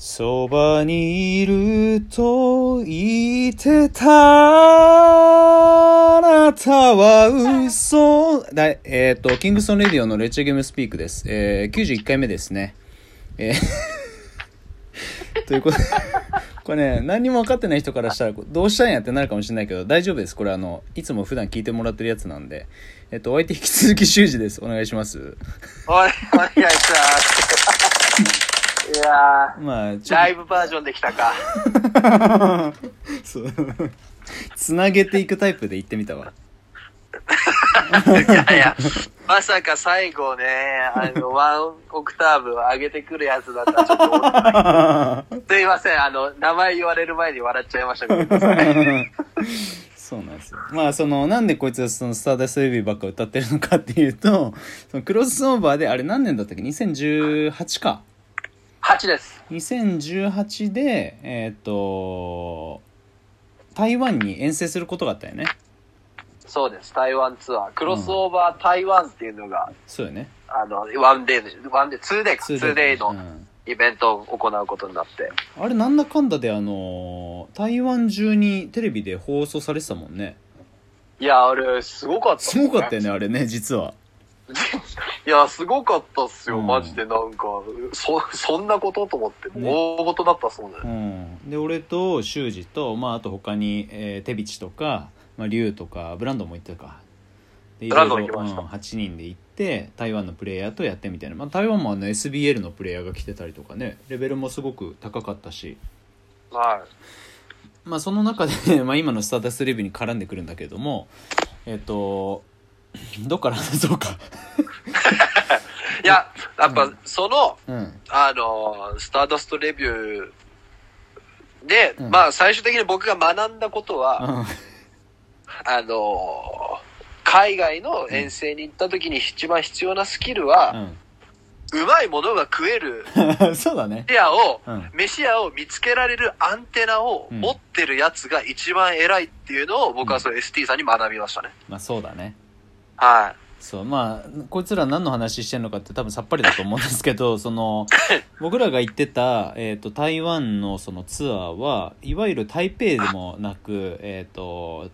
そばにいると言ってたあなたは嘘だえっ、と、キングソンレディオのレッチェゲームスピークです。えー、91回目ですね。えー ということで、これね、何も分かってない人からしたら、どうしたんやってなるかもしれないけど、大丈夫です。これあの、いつも普段聞いてもらってるやつなんで。えっと、お相手引き続き修二です。お願いします。おい、お願いします。いやまあ、ー、ちょっライブバージョンできたか。と、そう。つなげていくタイプで言ってみたわ。いやいや、まさか最後ね、あの、ワンオクターブ上げてくるやつだったらちょっと思って、すいません、あの、名前言われる前に笑っちゃいましたけど、そうなんですよ。まあ、その、なんでこいつはそのスターダストレビューばっか歌ってるのかっていうと、そのクロスオーバーで、あれ何年だったっけ ?2018 か。8です。2018で、えっ、と、台湾に遠征することがあったよね。そうです、台湾ツアー。クロスオーバー台湾っていうのが、そうよね。あの、ワンデーで、ワンデー、ツーデーか、ツーデーのうんイベントを行うことになって。あれなんだかんだであの台湾中にテレビで放送されてたもんねいや、あれ、すごかった、すごかったよねあれね実は いや、すごかったっすよ、うん。マジでなんか、そ、そんなことと思って、ね。大事だったっすもんね。うん。で俺と修二とまああと他に、えー、テビチとか、まあ、リュウとかブランドンも行ったか。でブランドン行きました。うん8人で行って台湾のプレイヤーとやってみたいな、まあ、台湾もあの SBL のプレイヤーが来てたりとかね。レベルもすごく高かったし。はまあその中で、まあ、今のスターダストレビューに絡んでくるんだけれどもえっ、とどっから話そうかい。いや、やっぱ、その、うん。あの、スターダストレビューで、うん。まあ、最終的に僕が学んだことは、うん。あの、海外の遠征に行った時に一番必要なスキルは、うまいものが食えるう んそうだね。飯屋を、うん。飯屋を見つけられるアンテナをうん。持ってるやつが一番偉いっていうのを僕はその ST さんに学びましたね。まあそうだね。はそうまあこいつら何の話してんのかって多分さっぱりだと思うんですけど その僕らが行ってた、えー、と台湾のそのツアーはいわゆる台北でもなくえっ、と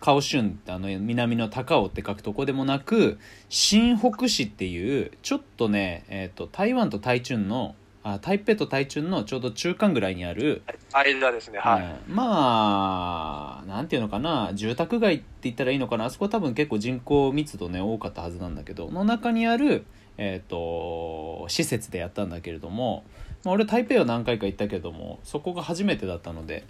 カオシュンってあの南の高尾って書くとこでもなく新北市っていうちょっとね、えー、と台湾と台中のあ台北と台中のちょうど中間ぐらいにあるい。間ですね。はい。うんまあなんていうのかな住宅街って言ったらいいのかなあそこは多分結構人口密度ね多かったはずなんだけどの中にある、えー、と施設でやったんだけれども、まあ、俺台北は何回か行ったけどもそこが初めてだったので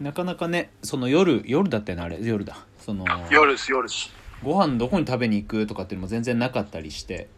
なかなかねその夜夜だったよねあれ夜だその夜です、夜です。ご飯どこに食べに行くとかっていうのも全然なかったりして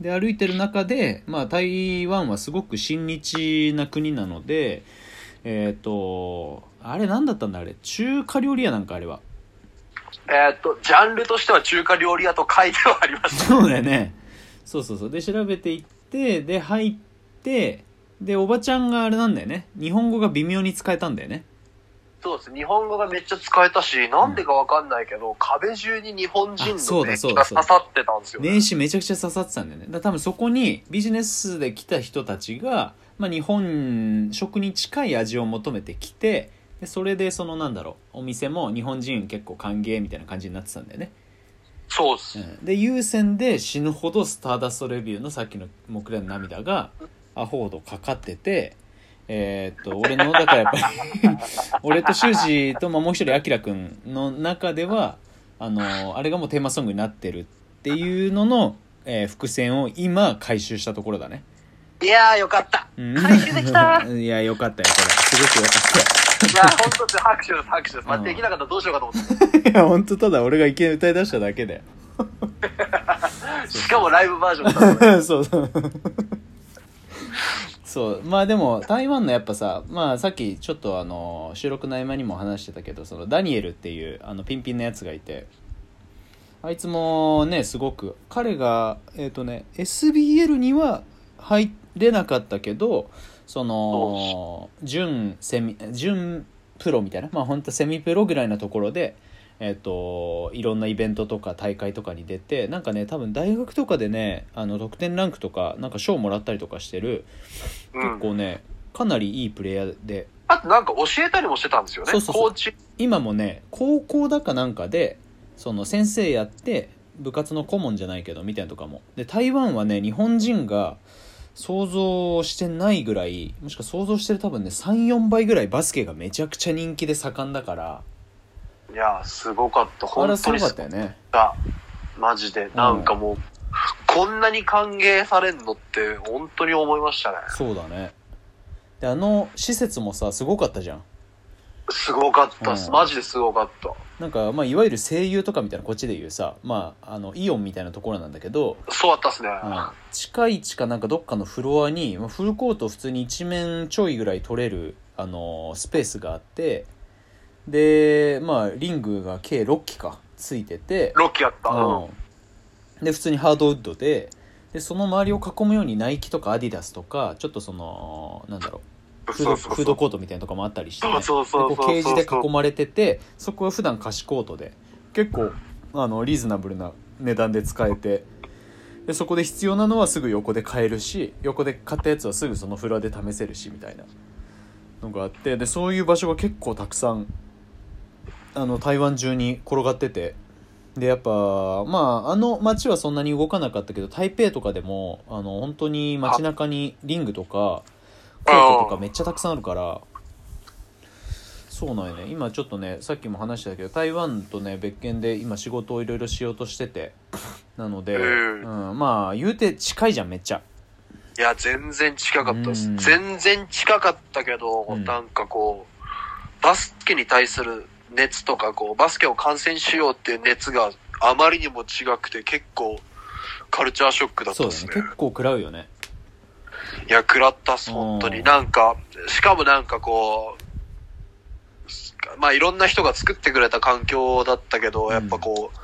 で歩いてる中で、まあ、台湾はすごく親日な国なのでえっ、とあれ何だったんだあれ？中華料理屋なんかあれは。えーっと、ジャンルとしては中華料理屋と書いてはあります。そうだよね。そうそうそう。で調べていってで入ってでおばちゃんがあれなんだよね。日本語が微妙に使えたんだよねそうです。日本語がめっちゃ使えたし、なんでかわかんないけど、壁中に日本人あそうだの名そうだそうだ刺が刺さってたんですよ、ね。名刺めちゃくちゃ刺さってたんだよねだ多分そこにビジネスで来た人たちが、まあ、日本食に近い味を求めてきてでそれでそのなんだろうお店も日本人結構歓迎みたいな感じになってたんだよね、そうです。うん、で優先で死ぬほどスターダストレビューのさっきの木蓮の涙がアホほどかかっててえーっと俺のだからやっぱり 俺と修二と、まあ、もう一人あきらくんの中ではあのあれがもうテーマソングになってるっていうのの、えー伏線を今回収したところだね、いやーよかった。うん。回収できた いやよかったよこれ。すごくよかっいや、本当に拍手です、拍手です。まあ、うんできなかったらどうしようかと思って。たいや本当ただ俺がいきなり歌い出しただけだよしかもライブバージョンだね そうそうそう。まあでも台湾のやっぱさまあさっきちょっとあの収録の合間にも話してたけどそのダニエルっていうあのピンピンのやつがいてあいつもねすごく彼がえっ、とね SBL には入れなかったけどその準セミ準プロみたいなまあ本当セミプロぐらいのところでえっといろんなイベントとか大会とかに出てなんかね多分大学とかでねあの得点ランクとかなんか賞もらったりとかしてるうん結構ねかなりいいプレイヤーであとなんか教えたりもしてたんですよね。そうそうそうコーチ。今もね高校だかなんかでその先生やって部活の顧問じゃないけどみたいなとかもで台湾はね日本人が想像してないぐらいもしくは想像してる多分ね34倍ぐらいバスケがめちゃくちゃ人気で盛んだからいや、すごかった。本当にすごかかったよね。マジで。なんかもう、こんなに歓迎されんのって、本当に思いましたね。そうだねであの施設もさすごかったじゃんすごかったっす。うんマジですごかった。なんか、まあ、いわゆる声優とかみたいなこっちで言うさ、まあ、あのイオンみたいなところなんだけど、そうだったっすね。うん近い地かなんかどっかのフロアにまあフルコート普通に一面ちょいぐらい取れる、あのースペースがあってでまあリングが計6機かついてて、ロッキーやった。うん。で普通にハードウッドで。でその周りを囲むようにナイキとかアディダスとかちょっとそのなんだろうフードコートみたいなとこもあったりして、うケージで囲まれててそこは普段貸しコートで結構あのリーズナブルな値段で使えてでそこで必要なのはすぐ横で買えるし横で買ったやつはすぐそのフロアで試せるしみたいなのがあってでそういう場所が結構たくさんあの台湾中に転がってて。でやっぱまああの街はそんなに動かなかったけど台北とかでもあの本当に街中にリングとかコートとかめっちゃたくさんあるからそうなんよね。今ちょっとねさっきも話したけど台湾とね別件で今仕事をいろいろしようとしてて。なので、うん。うん、まあ言うて近いじゃんめっちゃ。いや、全然近かったです。うん。全然近かったけど、うん。なんかこう、バスケに対する熱とか、こう、バスケを観戦しようっていう熱があまりにも違くて、結構、カルチャーショックだったそうだですね。ね。結構食らうよね。いや、食らったっす、本当に。うん。なんか、しかもなんかこう、まあいろんな人が作ってくれた環境だったけど、やっぱこう、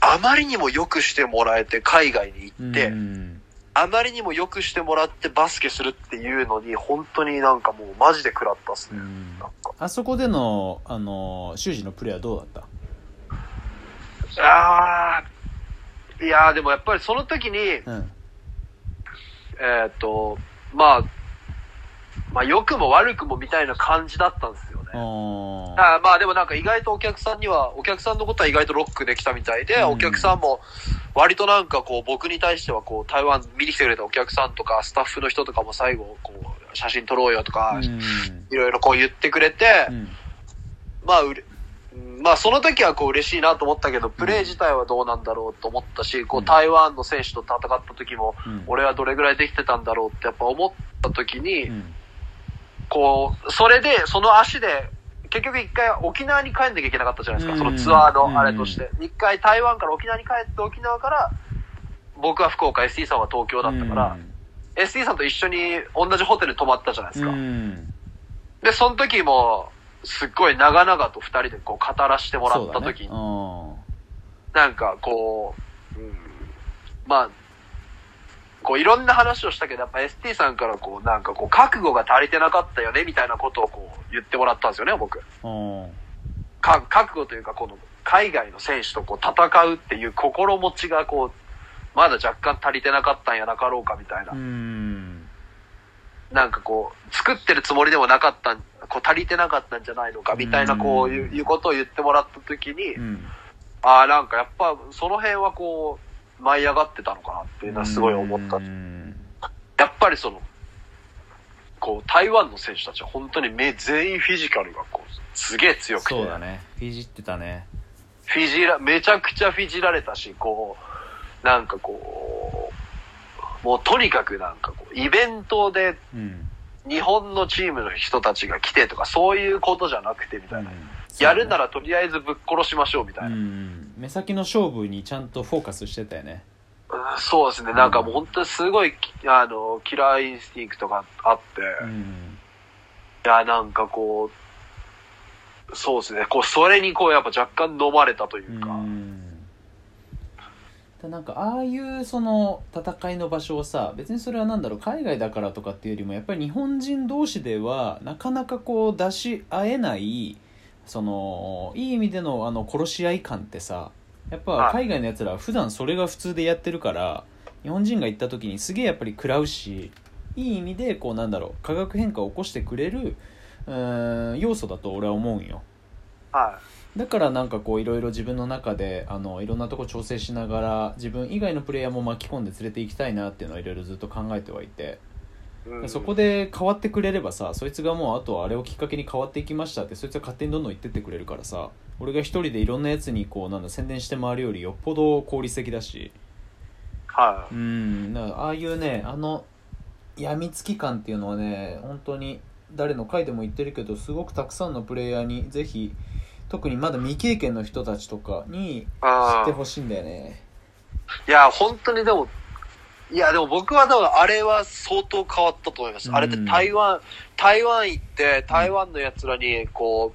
あまりにも良くしてもらえて海外に行って、うんあまりにも良くしてもらってバスケするっていうのに、本当になんかもうマジで食らったっすね。うんなんか。あそこでのあの修二のプレーはどうだった？あーいやーでもやっぱりその時に、えうんーっと、まあ、まあ良くも悪くもみたいな感じだったんですよね。あまあでもなんか意外とお客さんには、お客さんのことは意外とロックできたみたいで、うん。お客さんも割となんかこう僕に対してはこう台湾見に来てくれたお客さんとかスタッフの人とかも最後こう写真撮ろうよとか、うん。いろいろこう言ってくれて、うん。まあうれ、うんまあその時はこう嬉しいなと思ったけど、プレー自体はどうなんだろうと思ったし、こううん。台湾の選手と戦った時も、うん。俺はどれぐらいできてたんだろうってやっぱ思った時に、うんこう、それで、その足で、結局一回沖縄に帰んなきゃいけなかったじゃないですか、うん。そのツアーのあれとして。一回台湾から沖縄に帰って沖縄から、僕は福岡、ST さんは東京だったから、ST さんと一緒に同じホテルに泊まったじゃないですか。うん。で、その時も、すっごい長々と二人でこう語らせてもらった時に、そなんかこう、うん、まあ、こういろんな話をしたけど、やっぱ ST さんからこう、なんかこう、覚悟が足りてなかったよね、みたいなことをこう、言ってもらったんですよね、僕。か覚悟というか、この、海外の選手とこう、戦うっていう心持ちがこう、まだ若干足りてなかったんやなかろうか、みたいな。なんかこう、作ってるつもりでもなかったん、こう、足りてなかったんじゃないのか、みたいな、こういう、うんいうことを言ってもらった時に、うん。ああ、なんかやっぱ、その辺はこう、舞い上がってたのかなっていうのはすごい思った。うんやっぱりその、こう、台湾の選手たちは本当に目全員フィジカルがこう、すげえ強くて。そうだねフィジってたねフィジラ、めちゃくちゃフィジられたし、こう、なんかこう、もうとにかくなんかこう、イベントでうん日本のチームの人たちが来てとか、そういうことじゃなくてみたいな。うんやるならとりあえずぶっ殺しましょうみたいな。うん目先の勝負にちゃんとフォーカスしてたよねうんそうですね。なんかもう本当にすごい、あの、キラーインスティンクトがあって、うんいや、なんかこう、そうですね。こう、それにこう、やっぱ若干飲まれたというか。うんでなんかああいうその戦いの場所をさ別にそれはなんだろう海外だからとかっていうよりもやっぱり日本人同士ではなかなかこう出し合えないそのいい意味でのあの殺し合い感ってさやっぱはい。海外のやつらは普段それが普通でやってるから日本人が行った時にすげえやっぱり食らうしいい意味でこうなんだろう化学変化を起こしてくれるうーん要素だと俺は思うんよ。はだからなんかこういろいろ自分の中であのいろんなとこ調整しながら自分以外のプレイヤーも巻き込んで連れて行きたいなっていうのはいろいろずっと考えてはいて、い。うん。そこ、で変わってくれればさそいつがもうあとはあれをきっかけに変わっていきましたってそいつが勝手にどんどん言ってってくれるからさ俺が一人でいろんなやつにこうなんだ宣伝して回るよりよっぽど効率的だし。はうん。だからああいうねあの病みつき感っていうのはね本当に誰の回でも言ってるけどすごくたくさんのプレイヤーにぜひ特にまだ未経験の人たちとかに知あってほしいんだよね。い。いや、本当にでも、いや、でも僕はでもあれは相当変わったと思います。うん。あれって台湾、台湾行って、台湾の奴らに、こ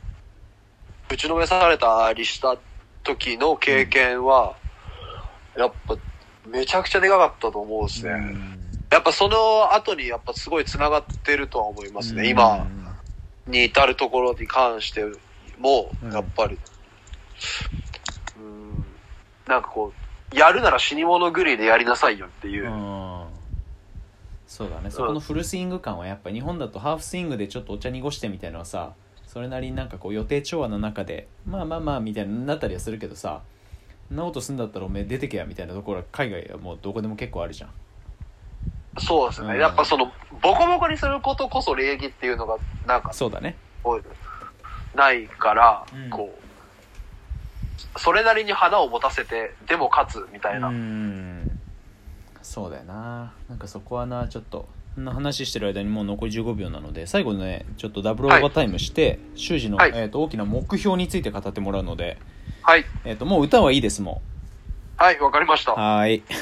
う、打ちのめされたりした時の経験は、やっぱ、めちゃくちゃでかかったと思うんですね。やっぱその後にやっぱすごい繋がってるとは思いますね。今に至るところに関してもうん、やっぱり、うん、なんかこう、やるなら死に物狂いでやりなさいよっていう。う。ん。そうだね。そこのフルスイング感はやっぱ日本だとハーフスイングでちょっとお茶濁してみたいなのはさそれなりになんかこう予定調和の中でまあまあまあみたいになったりはするけどさそんなことすんだったらおめえ出てけやみたいなところは海外はもうどこでも結構あるじゃん。そうですね。うん。やっぱその、ボコボコにすることこそ礼儀っていうのが、なんか、そうだね。ないから、うん。こう、それなりに花を持たせて、でも勝つみたいな。うんそうだよななんかそこはなちょっとこんな話してる間にもう残り15秒なので最後ねちょっとダブルオーバータイムして、修二の、はいえー、と大きな目標について語ってもらうので、はい。えー、ともう歌はいいですもはい、わかりました。うはーい